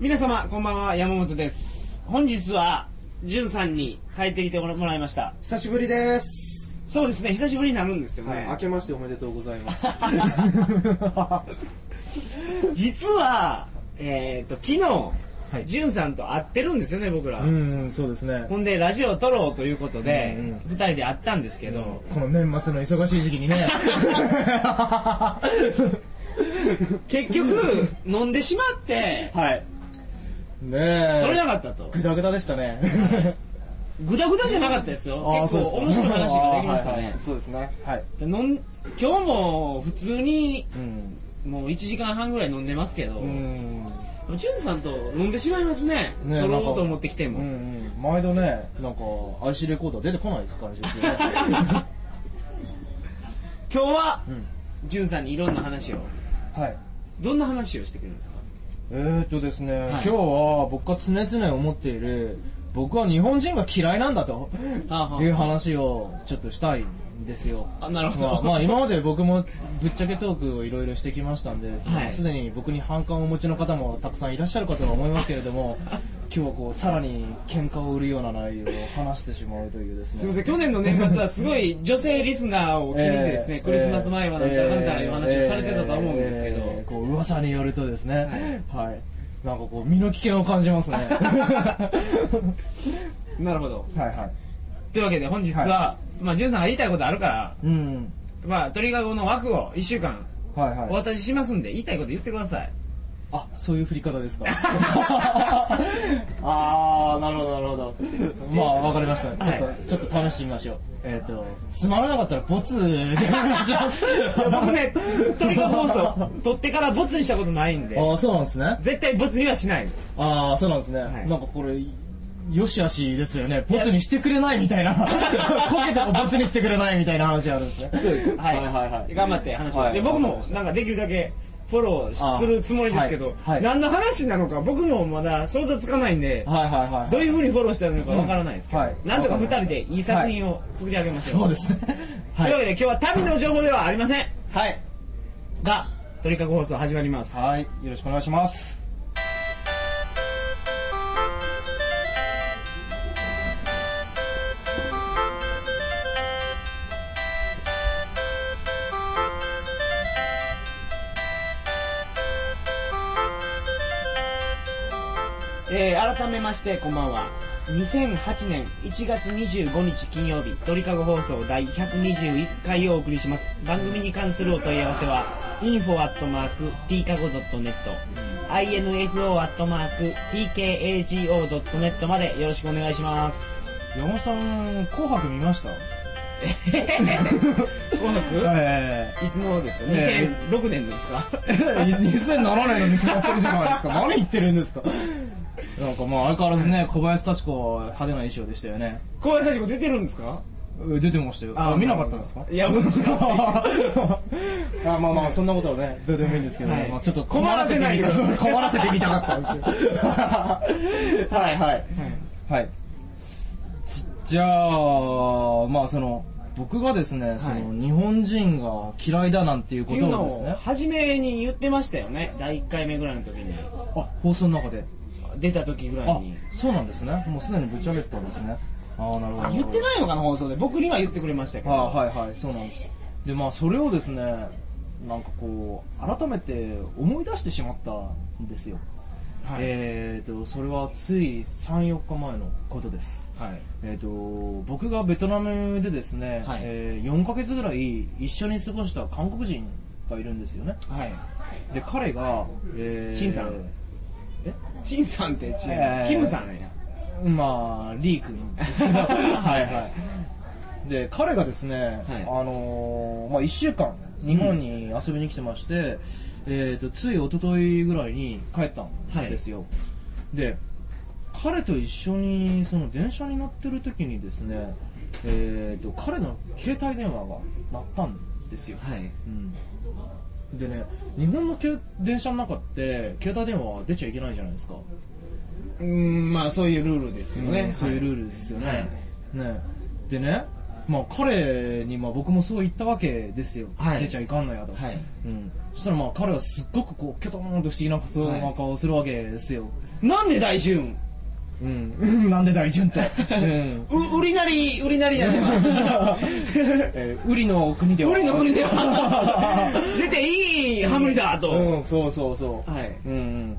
皆様、こんばんは、山本です。本日は、じゅんさんに帰ってきてもらいました。久しぶりです。そうですね、久しぶりになるんですよね。はい、明けましておめでとうございます。実は、えっ、と、昨日、はいじゅんさんと会ってるんですよね、僕ら。うん、そうですね。ほんで、ラジオを撮ろうということでうんうん、二、人で会ったんですけど、この年末の忙しい時期にね。結局、飲んでしまって、はい。ね撮れなえ。かったと。ぐだぐだでしたね。ぐだぐだじゃなかったですよ。結構面白い話ができましたねい。そうですね。はい。で飲ん今日も普通にうん。もう1時間半ぐらい飲んでますけど、うん。チュさんと飲んでしまいますね。ね撮ろうと思ってきても。うんうん。毎度ね、なんか、IC レコーダー出てこないです感じですよね。今日は、うん。ジュンさんにいろんな話を、はい。どんな話をしてくれるんですか？えーっとですね、い。今日は僕が常々思っている、僕は日本人が嫌いなんだとあいう話をちょっとしたいんですよ。あ、なるほど。まあ、まあ今まで僕もぶっちゃけトークをいろいろしてきましたんでですねはいすで、に僕に反感をお持ちの方もたくさんいらっしゃるかとは思いますけれども 今日はこうさらに喧嘩を売るような内容を話してしまうというですね。すみません、去年の年末はすごい女性リスナーを気にしてですね、えークリスマス前はなんたらかんたらいう話をされてたとは思うんですけど、えーこう噂によるとですね。はい、なんかこう身の危険を感じますね。なるほど。はいはい。というわけで本日は、まあ、ジュンさんが言いたいことあるから、うん。まあ、鳥かごの枠を1週間はいはい。お渡ししますんで、言いたいこと言ってください。あそういう振り方ですか。ああなるほどなるほど。まあわかりました。ちょっと、はいちょっと試してみましょう。えっ、とつまらなかったらボツでお願いします。僕ね、鳥かご放送、撮ってからボツにしたことないんで、ああそうなんですね。絶対ボツにはしないです。ああそうなんですね、はい。なんかこれよしあしですよね。ボツにしてくれないみたいな。こけてもボツにしてくれないみたいな話あるんですね。そうです。はい。はいはいはい。頑張って話して、はい。で、僕もなんかできるだけフォローするつもりですけど、あはい。はい。何の話なのか僕もまだ想像つかないんで、はいはいはいどういう風にフォローしたらいいのかわからないですけど、うなんとか二人でいい作品を作り上げましょう。そうですね。というわけで今日は旅の情報ではありません。はい。が、鳥かご放送始まります。はい。よろしくお願いしますえー、改めましてこんばんは。2008年1月25日金曜日鳥かご放送第121回をお送りします。番組に関するお問い合わせは info.tkago.net info.tkago.net までよろしくお願いします。山本さん紅白見ました？紅白？えいつのですか？え2006年ですか？え2007年の見決まってるじゃないですか。何言ってるんですか？なんかまあ相変わらずね小林幸子は派手な衣装でしたよね。小林幸子出てるんですか？え出てましたよ。あ見なかったんですか？いや僕知らない あまあまあそんなことはねどうでもいいんですけど、はい。まあ、ちょっと困らせないで。困らせてみたかったんですよ。はいはい。はい。じゃあまあその僕がですね、その日本人が嫌いだなんていうことをですね。を初めに言ってましたよね。第1回目ぐらいの時に。あ放送の中で出た時ぐらいあにそうなんですね。もうすでにぶち上げてたんですね。ああなるほど。あ言ってないのかな放送で僕には言ってくれましたけど、あはいはいそうなんです。でまあそれをですねなんかこう改めて思い出してしまったんですよ、はい。えー、とそれはつい34日前のことです。はい。えー、と僕がベトナムでですね、はい。えー4ヶ月ぐらい一緒に過ごした韓国人がいるんですよね。はい。で彼が、えーシンさんえ？シンさんって違う、えー。キムさんやまあリー君ですけど。はいはい。で彼がですね、はい。あのーまあ、1週間日本に遊びに来てまして、えー、とつい一昨日ぐらいに帰ったんですよ、で彼と一緒にその電車に乗ってる時にですね、えー、と彼の携帯電話が鳴ったんですよ、はい。うん、でね日本のけ電車の中って携帯電話は出ちゃいけないじゃないですか。うんまあそういうルールですよね、そういうルールですよね、はい。ね。でねまあ彼にまあ僕もそう言ったわけですよ、はい。出ちゃいかんのやと、はい。うん、そしたらまあ彼はすっごくこうキョトーンと不思議なそうはい。な顔をするわけですよ、なんで大順うん、なんで大順と、うん。う売りなり売りなりなのはえー、ウリの国では。売りの国では。出ていいハムリだと、うんそうそうそう、はい。うんうん。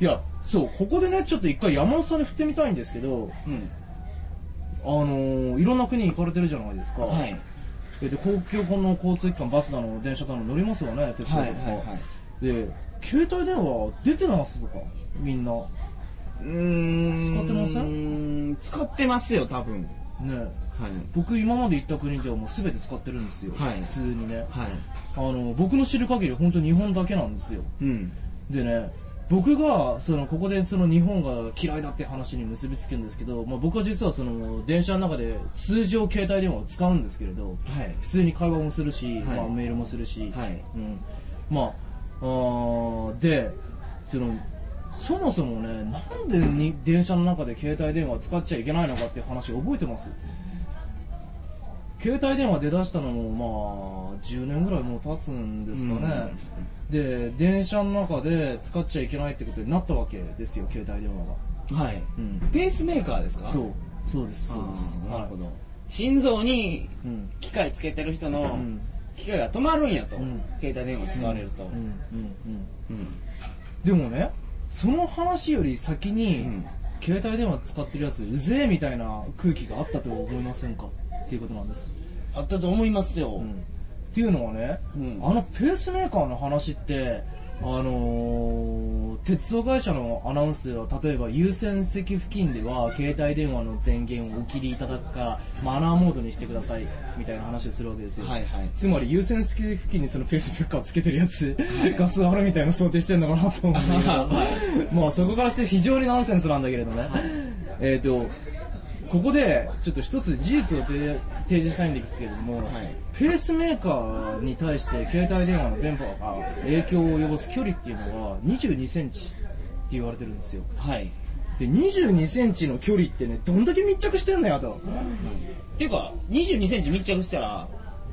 いやそうここでねちょっと一回山本さんに振ってみたいんですけどうん。あのーいろんな国行かれてるじゃないですか、はい。でで公共の交通機関バスだの電車だの乗りますよね鉄道とか、はいはいはい。で携帯電話出てますか？みんな。ねうーん使ってません？使ってますよ多分。はい。僕今まで行った国ではもう全て使ってるんですよ、はい。普通にね。はい。あの僕の知る限り本当日本だけなんですよ。うん。でね僕がそのここでその日本が嫌いだって話に結びつけるんですけど、まあ、僕は実はその電車の中で通常携帯電話を使うんですけれどはい。普通に会話もするし、はい。まあ、メールもするし、はい。うん、まああーでそのそもそもねなんでに電車の中で携帯電話使っちゃいけないのかっていう話覚えてます？携帯電話出だしたのもまあ10年ぐらいもう経つんですかね、で電車の中で使っちゃいけないってことになったわけですよ携帯電話が、はい。うん、ペースメーカーですか？そう。そうです。そうです。なるほど、ど心臓にうん。機械つけてる人のうん。機械が止まるんやと、うん。携帯電話使われると、でもねその話より先に、うん。携帯電話使ってるやつうぜえみたいな空気があったと思いませんか？っていうことなんです、あったと思いますよ、うん。っていうのはね、うん。あのペースメーカーの話ってあのー鉄道会社のアナウンスでは例えば優先席付近では携帯電話の電源をお切りいただくかマナーモードにしてくださいみたいな話をするわけですよ、はいはい。つまり優先席付近にそのペースメーカーつけてるやつ、ガスあるみたいな想定してんのかなと思うんだけど。まあそこからして非常にナンセンスなんだけれどね、えっ、とここでちょっと一つ事実を提提示したいんですけれども、はい。ペースメーカーに対して携帯電話の電波が影響を及ぼす距離っていうのは22センチって言われてるんですよ。はい。で22センチの距離ってねどんだけ密着してんのやと。っていうか2 2センチ密着したら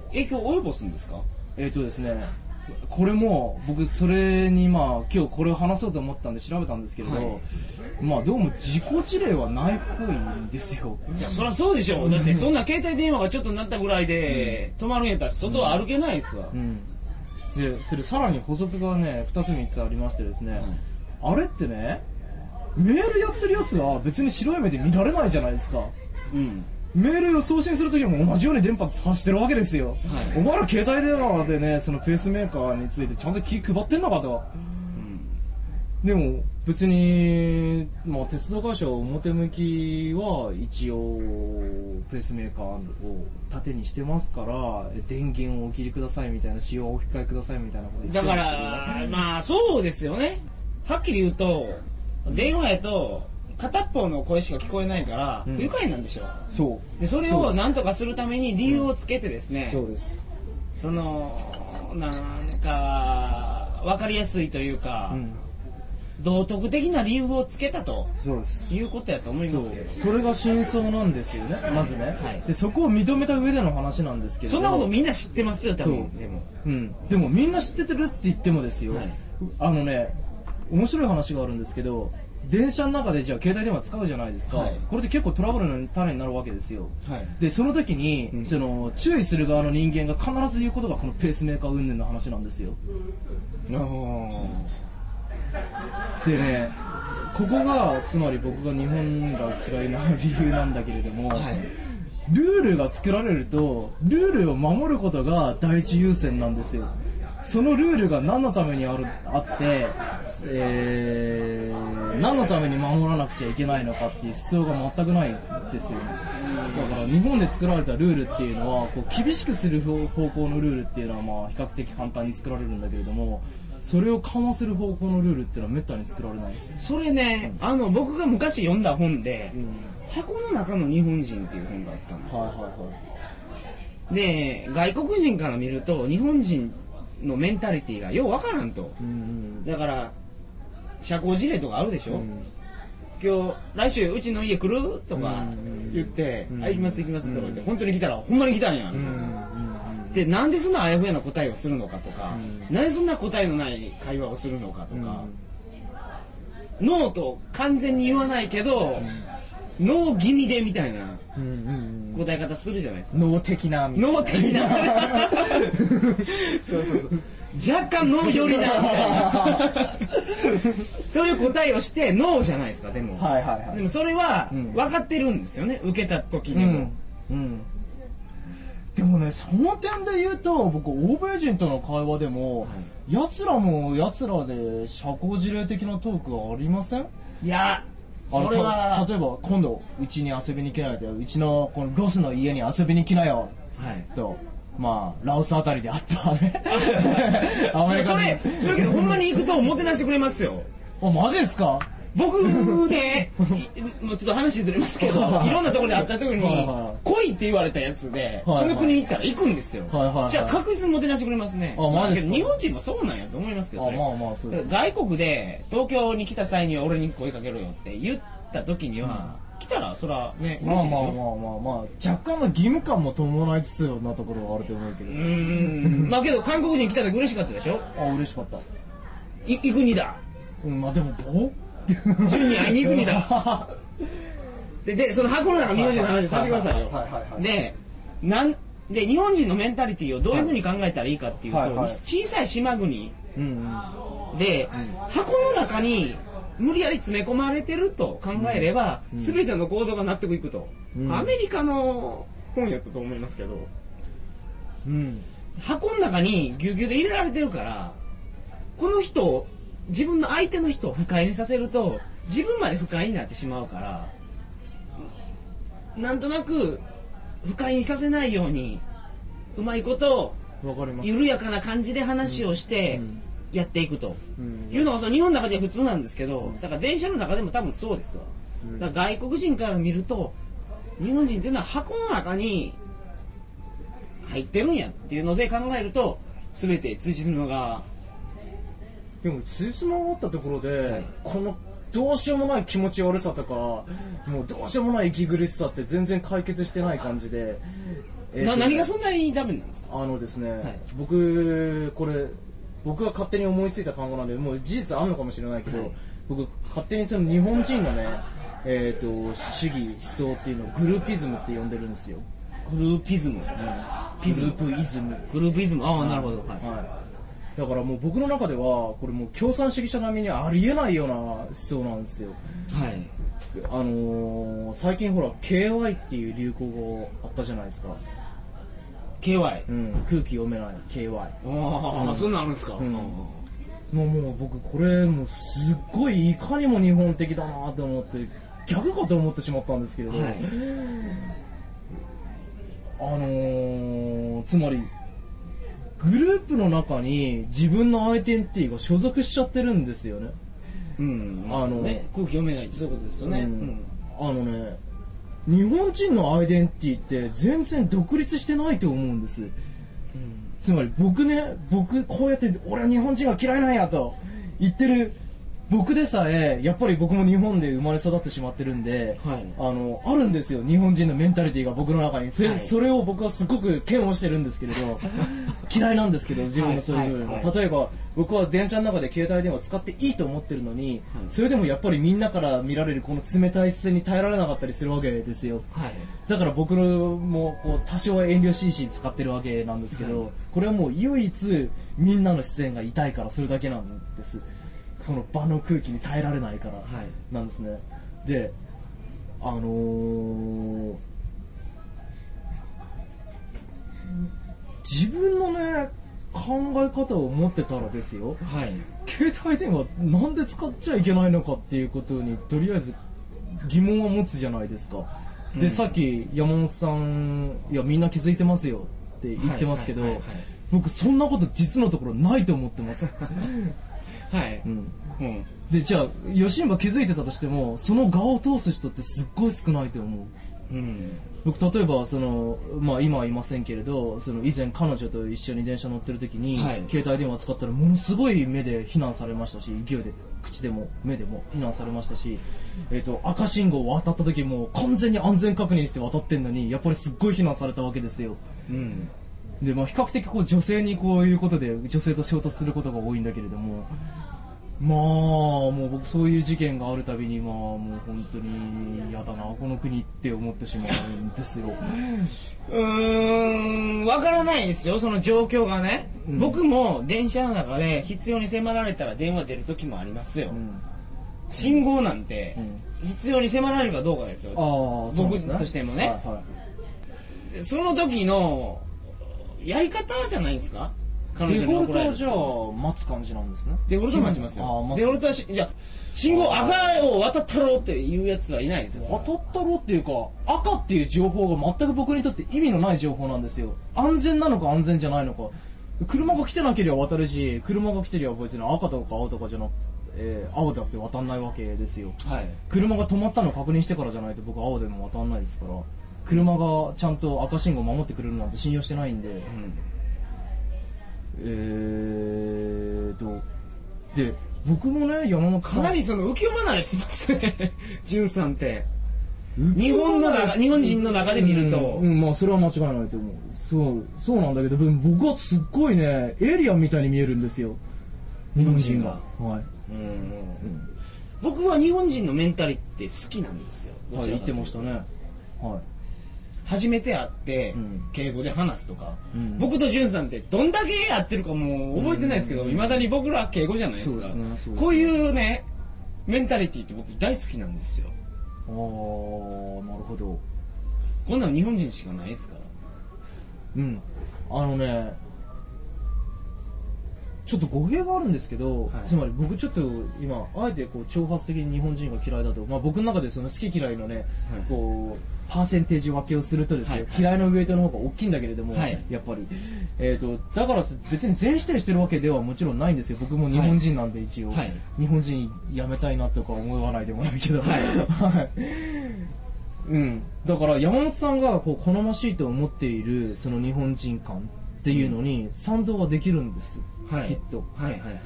影響を及ぼすんですか？えっ、とですねこれも僕それにまあ今日これを話そうと思ったんで調べたんですけれど、はい。まあどうも事故事例はないっぽいんですよ。じゃあそりゃそうでしょ。うだってそんな携帯電話がちょっとなったぐらいで止まるんやったら外は歩けないですわ、うん。でそれさらに補足がね2つ3つありましてですね、あれってねメールやってるやつは別に白い目で見られないじゃないですか。うんメールを送信するときも同じように電波発してるわけですよ、はい。お前ら携帯電話でねそのペースメーカーについてちゃんと気配ってんのかと。でも別に、まあ、鉄道会社は表向きは一応ペースメーカーを盾にしてますから電源をお切りくださいみたいな使用をお控えくださいみたいなこと言ってだからまあそうですよね。はっきり言うと電話やと片方の声しか聞こえないからうん。不愉快なんでしょ、そう。でそれを何とかするために理由をつけてですね、そうですそのなんか分かりやすいというか、うん。道徳的な理由をつけたとそうです。いうことやと思いますけどそれが真相なんですよねまずね、はい。でそこを認めた上での話なんですけれどそんなことみんな知ってますよ多分。でも。うん、でもみんな知っててるって言ってもですよ、はい。あのね面白い話があるんですけど電車の中でじゃあ携帯電話使うじゃないですか、はい。これって結構トラブルの種になるわけですよ。はい。でその時に、うん。その注意する側の人間が必ず言うことがこのペースメーカー云々の話なんですよ。でねここがつまり僕が日本が嫌いな理由なんだけれども、はい。ルールが作られるとルールを守ることが第一優先なんですよそのルールが何のためにあるあって、えー何のために守らなくちゃいけないのかっていう必要が全くないですよね。だから日本で作られたルールっていうのはこう厳しくする方方向のルールっていうのはまあ比較的簡単に作られるんだけれどもそれを緩和する方向のルールっていうのはめったに作られない、それねあの僕が昔読んだ本でうん「箱の中の日本人」っていう本があったんですよ。はいはいはい。で外国人から見ると日本人のメンタリティーがようわからんと。うんだから社交辞令とかあるでしょ、うん。今日来週うちの家来る？とか言って「あ行きます行きます」とか言って本当に来たらほんまに来たんやでなんでそんなあやふやな答えをするのかとかなんでそんな答えのない会話をするのかとかノーと完全に言わないけどノー気味でみたいな答え方するじゃないですか。脳的な脳的な。そうそうそう。若干ノー寄りなみたいなそういう答えをしてノーじゃないですかでも、はいはいはい。でもそれはうん。分かってるんですよね受けた時でも、うん。でもねその点で言うと僕欧米人との会話でも、奴らも奴らで社交辞令的なトークはありません？いやそれは。た例えば今度うちに遊びに来ないでうちのこのロスの家に遊びに来なよはい。とまあラオスあたりであったね。アメリカそれそれけどほんまに行くとおもてなしてくれますよ。あマジですか？僕ねい もうちょっと話ずれますけどいろんなところで会った時に来いって言われたやつではいその国に行ったら行くんですよ。じゃあ確実にもてなしてくれますね。日本人もそうなんやと思いますけどそれあまあまあそうです外国で東京に来た際には俺に声かけろよって言った時には、来たらそらねまあ嬉しいでしょ、まあまあまあまあ若干の義務感も伴いつつなところはあると思うけど。うーん。まあけど韓国人来た時嬉しかったでしょ？あ嬉しかった。い行くにだ。うんまあでもぼ 順に会いに行くにだ。ででその箱の中の日本人の話させてくださいよ。はいはいはいでなんで日本人のメンタリティーをどういうふうに考えたらいいかっていうと、はいはい。小さい島国。うんうん。で、箱の中に無理やり詰め込まれてると考えれば、全ての行動が納得いくと、うん。アメリカの本やったと思いますけど。うん。箱の中にぎゅうぎゅうで入れられてるからこの人を自分の相手の人を不快にさせると自分まで不快になってしまうからなんとなく不快にさせないようにうまいこと緩やかな感じで話をしてうん。やっていくと。うん。いうのがその日本の中では普通なんですけど、だから電車の中でも多分そうですわ。うん。だから外国人から見ると、日本人っていうのは箱の中に入ってるんやっていうので考えると、すべて辻褄が、でもつじつまがあったところで、このどうしようもない気持ち悪さとかもうどうしようもない息苦しさって全然解決してない感じで、えーとな何がそんなにダメなんですか？あのですね、い。僕これ僕が勝手に思いついた単語なんでもう事実あるのかもしれないけど、はい。僕勝手にその日本人のねえー、と主義思想っていうのをグルーピズムって呼んでるんですよ、グルーピズム。ピズム。グループイズム。グループイズム。ああ、なるほど。はい。はい、だからもう僕の中ではこれもう共産主義者並みにありえないような思想なんですよ。はい。あのー最近ほら KY っていう流行語あったじゃないですか、KY。うん、空気読めない KY ああ、うん。そんなんあるんですか、うん。もうもう僕これもうすっごいいかにも日本的だなと思って逆かと思ってしまったんですけれど、はい。あのーつまりグループの中に自分のアイデンティティが所属しちゃってるんですよね。うん。あの。ね、空気読めないってそういうことですよね。うん。あのね日本人のアイデンティティって全然独立してないと思うんです。つまり僕ね僕こうやって俺は日本人が嫌いなんやと言ってる僕でさえやっぱり僕も日本で生まれ育ってしまってるんで、はい。あのあるんですよ日本人のメンタリティが僕の中に。それ,、はい。それを僕はすごく嫌悪してるんですけれど 嫌いなんですけど自分のそういう部分は、例えば僕は電車の中で携帯電話使っていいと思ってるのに、はい。それでもやっぱりみんなから見られるこの冷たい視線に耐えられなかったりするわけですよ。はい。だから僕のもこう多少は遠慮しいし使ってるわけなんですけど、はい。これはもう唯一みんなの視線が痛いからそれだけなんですこの場の空気に耐えられないからはい。なんですね、であのー自分のね考え方を持ってたらですよ。はい。携帯電話なんで使っちゃいけないのかっていうことにとりあえず疑問は持つじゃないですか。で、うん。さっき山本さんいやみんな気づいてますよって言ってますけど、はいはいはい。僕そんなこと実のところないと思ってます、はい。うん、うん。でじゃあ吉ン気づいてたとしてもその側を通す人ってすっごい少ないと思ううん。僕例えばその、まあ、今はいませんけれどその以前彼女と一緒に電車乗ってる時に、はい携帯電話使ったらものすごい目で非難されましたし勢いで口でも目でも非難されましたし、えっ、と、赤信号を渡った時も完全に安全確認して渡ってんのに、やっぱりすっごい非難されたわけですよ。うんで、まあ比較的こう女性にこういうことで女性と衝突することが多いんだけれども、まあ、もう僕そういう事件があるたびに、まあもう本当に嫌だな、この国って思ってしまうんですよ。うーんわからないですよその状況がね、うん。僕も電車の中で必要に迫られたら電話出る時もありますよ、うん。信号なんてうん。必要に迫られるかどうかですよ。ああ、そうですね僕としてもね。はいはい。その時のやり方じゃないですか？彼デ女に怒られるフォルトはじゃあ待つ感じなんですね。デフォルト待ちますあよー待つデフォルトはしいや信号赤を渡ったろうっていうやつはいないですよそれは渡ったろっていうか、赤っていう情報が全く僕にとって意味のない情報なんですよ。安全なのか安全じゃないのか。車が来てなければ渡るし、車が来てりゃ別に赤とか青とかじゃなくえー青だって渡んないわけですよ。はい車が止まったの確認してからじゃないと僕青でも渡んないですから。車がちゃんと赤信号守ってくれるなんて信用してないんで。うん。えーと、で、僕もね、山本さん。かなりその浮世離れしてますね。潤さんって。日本の中日本人の中で見ると、うん、うんまあそれは間違いないと思う。そうそうなんだけど僕はすっごいねエイリアンみたいに見えるんですよ。日本人が。はい、うん僕は日本人のメンタリって好きなんですよ。はい、言ってましたね。は初めて会ってうん。敬語で話すとか、うん。僕と潤さんってどんだけやってるかもう覚えてないですけどいま、未だに僕らは敬語じゃないですか。ねね。こういうねメンタリティって僕大好きなんですよ。いああなるほど。こんなの日本人しかないですから。うん。あのねちょっと語弊があるんですけど、はい。つまり僕ちょっと今あえてこう挑発的に日本人が嫌いだと、まあ、僕の中でその好き嫌いのね、はい。こうパーセンテージ分けをするとですよ、はい。嫌いのウエイトの方が大きいんだけれども、はい。やっぱり、えー、とだから別に全否定してるわけではもちろんないんですよ。僕も日本人なんで一応、はい。日本人辞めたいなとか思わないでもないけど、はい。はい。うん、だから山本さんがこう好ましいと思っているその日本人感っていうのに賛同はできるんです、はい。きっと。はいはいはい。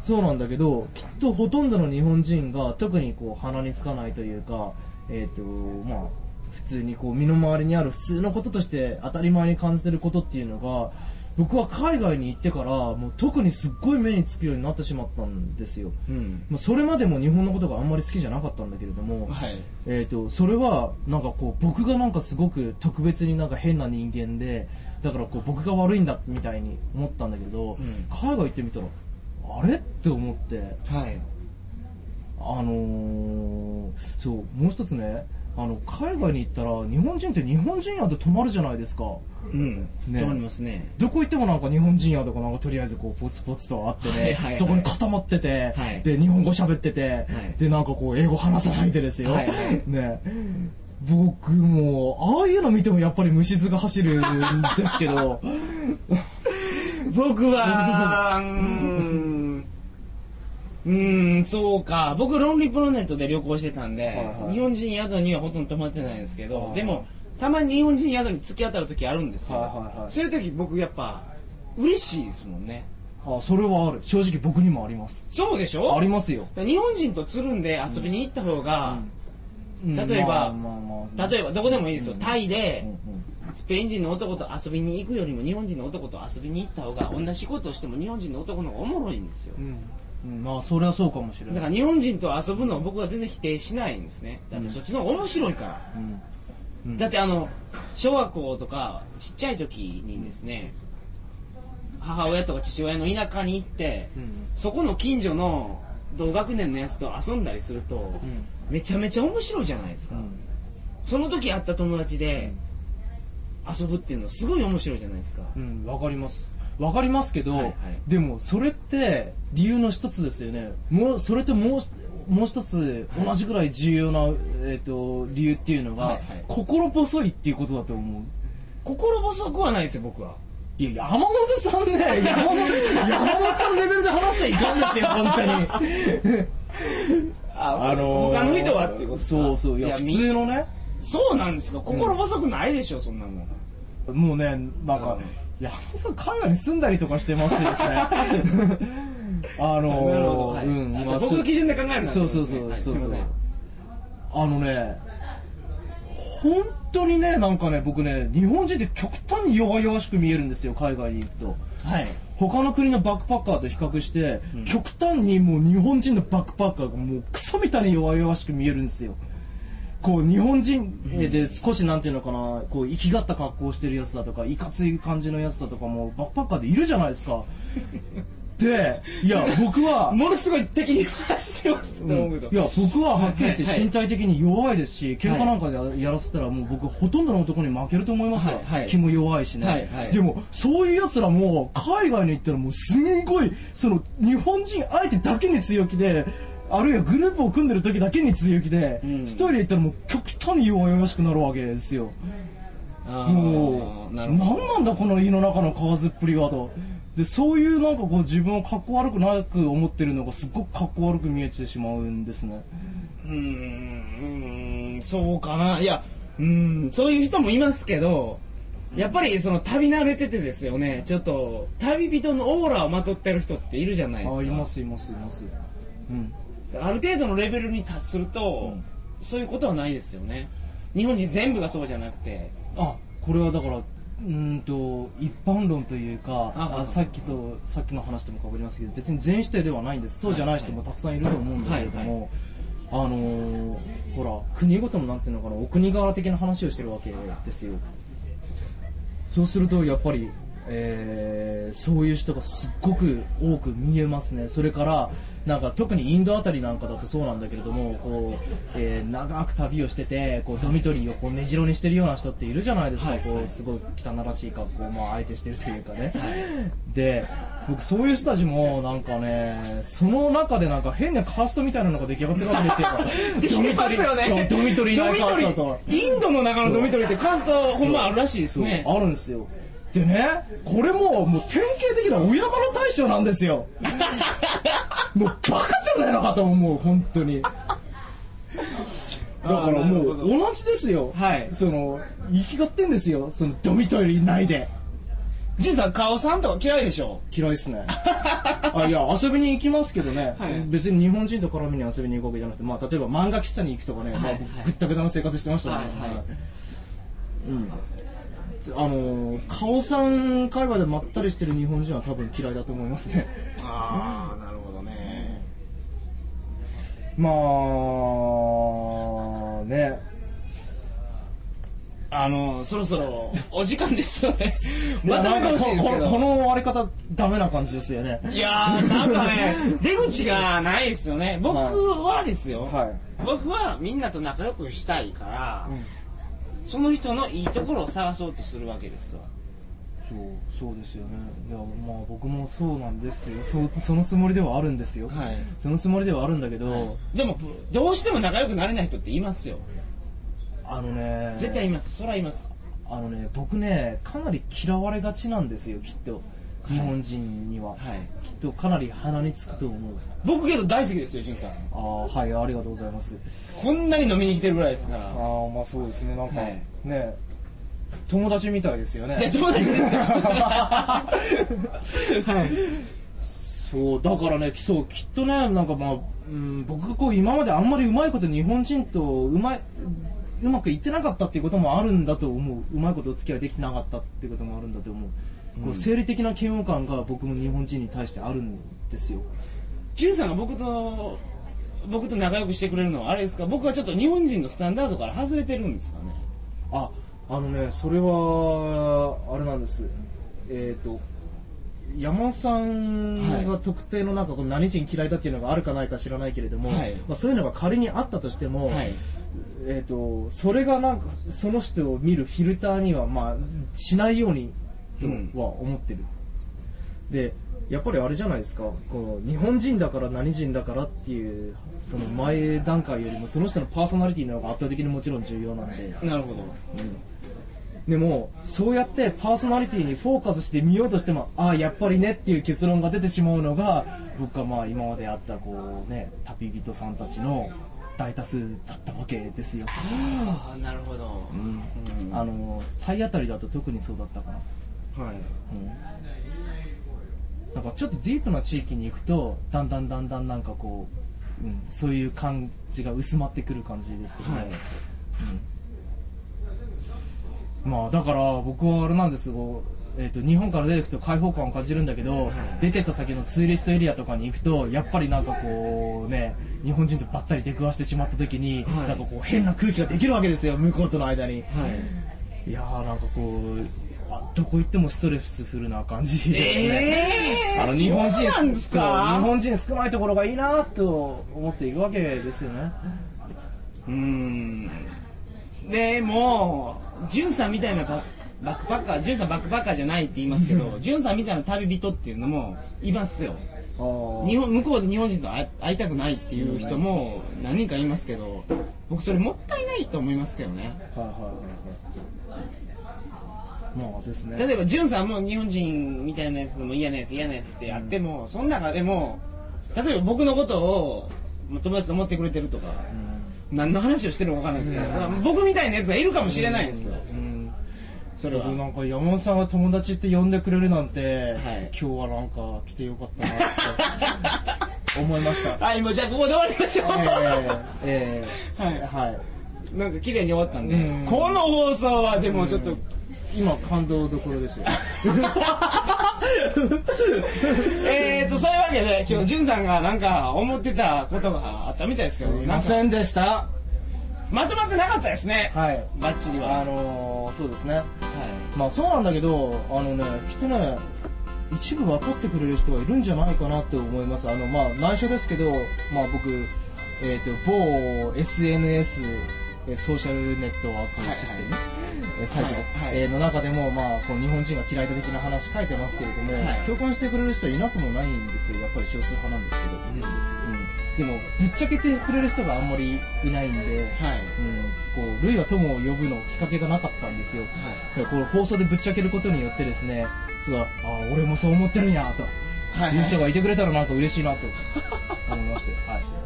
そうなんだけどきっとほとんどの日本人が特にこう鼻につかないというかえっ、とまあ普通にこう身の回りにある普通のこととして当たり前に感じてることっていうのが僕は海外に行ってからもう特にすっごい目につくようになってしまったんですよ。うん。まあそれまでも日本のことがあんまり好きじゃなかったんだけれども、はい。えー、とそれはなんかこう僕がなんかすごく特別になんか変な人間でだからこう僕が悪いんだみたいに思ったんだけど、うん。海外行ってみたらあれ？って思って。はい。あのーそうもう一つねあの海外に行ったら日本人って日本人宿泊まるじゃないですか。うん。ね。止まりますね。どこ行ってもなんか日本人宿がなんかとりあえずこうポツポツとあってね、はいはいはい。そこに固まってて、はい。で日本語喋ってて、い。でなんかこう英語話さないでですよ、はいはい。ね。僕もああいうの見てもやっぱり虫唾が走るんですけど。僕はうーんうーんそうか。僕ロンリープロネットで旅行してたんで、はいはい。日本人宿にはほとんど泊まってないんですけど、はいはい。でもたまに日本人宿に突き当たる時あるんですよ、はいはいはい。そういう時僕やっぱ嬉しいですもんね。あそれはある。正直僕にもあります。そうでしょ？ありますよ、日本人とつるんで遊びに行った方が、うん。例えばまあまあまあ例えばどこでもいいですよ、タイでうんうんスペイン人の男と遊びに行くよりも日本人の男と遊びに行った方が同じことをしても日本人の男の方がおもろいんですようんまあそれはそうかもしれない。だから日本人と遊ぶのを僕は全然否定しないんですね。だってそっちの方が面白いから、うん。うん。だってあの小学校とかちっちゃい時にですね母親とか父親の田舎に行ってうん。そこの近所の同学年のやつと遊んだりするとうん。めちゃめちゃ面白いじゃないですか、うん。その時会った友達で遊ぶっていうのすごい面白いじゃないですか、うん、わかります。わかりますけど、はいはい。でもそれって理由の一つですよね。もう、それともう、もう一つ同じぐらい重要な、えっ、と、理由っていうのが、はいはい。心細いっていうことだと思う。心細くはないですよ僕は。いや、山本さんね、山本、山本さんレベルで話しちゃいかんですよ、本当に。あ他の人はっていうことそうそう、いや、普み通のね、そうなんですか？心細くないでしょ、そんなもん。もうね、なんか、うん山本さん海外に住んだりとかしてますしですね。あのなるほど、はい。うん、あまあ僕の基準で考えるそうそうそう、はい。そうそう。あのね本当にねなんかね僕ね日本人って極端に弱々しく見えるんですよ海外に行くと。はい。他の国のバックパッカーと比較して、うん。極端にもう日本人のバックパッカーがもうクソみたいに弱々しく見えるんですよこう日本人で少しなんていうのかなこう生きがった格好をしてるやつだとかいかつい感じのやつだとかもバックパッカーでいるじゃないですか。でいや僕はものすごい敵に回してますうけどいや僕ははっきり言って身体的に弱いですし、喧嘩なんかでややらせたらもう僕ほとんどの男に負けると思いますよ、はいはい。気も弱いしね、はいはい。でもそういう奴らも海外に行ったらもうすんごいその日本人相手だけに強気であるいはグループを組んでる時だけに強気でうん。一、人で行ったらもう極端に弱々しくなるわけですよ。もう何なるほど。なんだこの胃の中の蛙っぷりはと。でそういうなんかこう自分をかっこ悪くなく思ってるのがすっごくかっこ悪く見えてしまうんですね。うーんうーんそうかな。いやうーんそういう人もいますけどやっぱりその旅慣れててですよね。ちょっと旅人のオーラをまとってる人っているじゃないですか。あいますいますいます。うんある程度のレベルに達すると、うん。そういうことはないですよね。日本人全部がそうじゃなくて。あこれはだからうーんと一般論というかああ。さっきとさっきの話ともかぶりますけど別に全否定ではないんです。そうじゃない人もたくさんいると思うんだけれども、あのーほら国ごとのなんていうのかなお国柄的な話をしてるわけですよ。そうするとやっぱり、えーそういう人がすっごく多く見えますね。それからなんか特にインドあたりなんかだとそうなんだけれどもこう、えー長く旅をしててこうドミトリーをこう根城にしてるような人っているじゃないですか、はい。こうすごい汚らしい格好をまああえてしてるというかね、で僕そういう人たちもなんかねその中でなんか変なカーストみたいなのが出来上がってるわけですよ。ドミトリードミないカーストリー。インドの中のドミトリーってカーストほんまあるらしいですね。あるんですよ。でねこれももう典型的なお山の大将なんですよ もうバカじゃないのかと思う本当に。だからもうど。同じですよ。はい。その生きがってんですよ。そのドミトリー内で。ジンさん顔さんとか嫌いでしょ？嫌いですね。あいや遊びに行きますけどね、はい。別に日本人と絡みに遊びに行くわけじゃなくて、まあ、例えば漫画喫茶に行くとかね、まあはい。はいぐったぐたな生活してましたね、はいはい。うん。あの顔さん会話でまったりしてる日本人は多分嫌いだと思いますね。ああまあね。あのそろそろお時間ですよね。まとめてほしいんですけなんかここの終わり方ダメな感じですよね。いやーなんかね出口がないですよね。僕はですよ、はい。僕はみんなと仲良くしたいから、その人のいいところを探そうとするわけですわそうそうですよね。いやまあ僕もそうなんですよ。そうそのつもりではあるんですよ、はい。そのつもりではあるんだけど、でもどうしても仲良くなれない人っていますよ。あのね絶対います。そらいます。あのね僕ねかなり嫌われがちなんですよきっと。日本人には、はい。きっとかなり鼻につくと思う。僕けど大好きですよ潤さん。ああはいありがとうございます。こんなに飲みに来てるぐらいですから。ああまあそうですね。なんか、はい。ね友達みたいですよね。じゃあ友達ですよ。はい。そうだからねそうきっとねなんかまあ、うん、僕がこう今まであんまりうまいこと日本人とうまいうまくいってなかったっていうこともあるんだと思う。うまいことお付き合いできてなかったっていうこともあるんだと思う、こう生理的な嫌悪感が僕も日本人に対してあるんですよ潤さんが僕と僕と仲良くしてくれるのはあれですか？僕はちょっと日本人のスタンダードから外れてるんですかね。ああのねそれはあれなんです。えっ、と山本さんが特定のなんかこう何人嫌いだっていうのがあるかないか知らないけれども、はい。まあ、そういうのが仮にあったとしても、はい。えー、とそれがなんかその人を見るフィルターには、まあ、しないようにとは思ってる、でやっぱりあれじゃないですか。こう日本人だから何人だからっていうその前段階よりもその人のパーソナリティの方が圧倒的にもちろん重要なんで、なるほどでもそうやってパーソナリティにフォーカスしてみようとしてもああやっぱりねっていう結論が出てしまうのが僕はまあ今まであったこうね旅人さんたちの大多数だったわけですよ、ああなるほど、うん。あの体当たりだと特にそうだったかな、はい。うん。なんかちょっとディープな地域に行くとだんだんだんだんなんかこう、うん、そういう感じが薄まってくる感じですけどね、はい。うん、まあだから僕はあれなんですよ。えー、と日本から出てくと開放感を感じるんだけど、出てった先のツーリストエリアとかに行くとやっぱりなんかこうね日本人とばったり出くわしてしまった時に、はい。なんかこう変な空気ができるわけですよ。向こうとの間に、はい。いやーなんかこうあどこ行ってもストレスフルな感じ。ですね、えー？あの日本人そう日本人少ないところがいいなと思っていくわけですよね。うーん。でもジュンさんみたいなババックパッカージュンさんバックパッカーじゃないって言いますけどジュンさんみたいな旅人っていうのもいますよ。日本向こうで日本人と会いたくないっていう人も何人かいますけど僕それもったいないと思いますけどね。はいはいはいはい。まあですね。例えばジュンさんも日本人みたいなやつでも嫌なやつ嫌なやつってやっても、その中でも例えば僕のことをまあ友達と思ってくれてるとか、何の話をしてるのか分からないですけど、僕みたいなやつがいるかもしれないんですよ、うん。それは。僕なんか山本さんが友達って呼んでくれるなんて、はい。今日はなんか来てよかったなって 思いました。はいもうじゃあここで終わりましょう、ええはいえはい。なんか綺麗に終わったんで、うん。この放送はでもちょっと、今感動どころですよえーとそういうわけで今日ジュンさんがなんか思ってたことがあったみたいですけどすいませんでした。まとまってなかったですね、はい。バッチリは、あのー、そうですね。はまあそうなんだけどあのねきっとね一部分かってくれる人がいるんじゃないかなって思います。あのまあ内緒ですけどまあ僕えっ、と某 SNS えーソーシャルネットワークシステム、えーサイト、はいはい。えーの中でも、まあ、こう日本人が嫌いだ的な話書いてますけれども、はい。共感してくれる人はいなくもないんですよ。やっぱり少数派なんですけど、い、うん、でもぶっちゃけてくれる人があんまりいないんで、はい。うん、こう、ルイは友を呼ぶのきっかけがなかったんですよ。だからこの放送でぶっちゃけることによってですね、そうああ、俺もそう思ってるんや、と。はい。いう人がいてくれたらなんか嬉しいなと。思いまして。はい。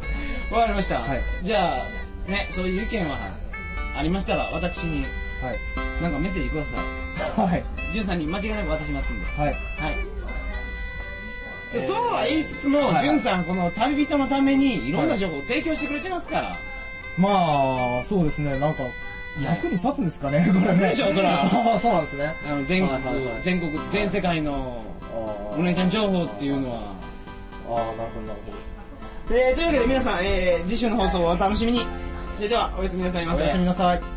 わかりました、はい。じゃあねそういう意見はありましたら私にはい。なんかメッセージくださはい。いジュンさんに間違いなく渡しますんではい。はいそうそうは言いつつも、はいジュンさんこの旅人のためにいろんな情報を提供してくれてますから、まあ、そうですね、なんか、役に立つんですかね、これね。でしょそらああ、そうなんですね。あの全国、はいはいはい全国全世界のお姉ちゃん情報っていうのはああ、なるほど、なるほど。えーというわけで皆さん、えー次週の放送をお楽しみにそれではおやすみなさいませおやすみなさい。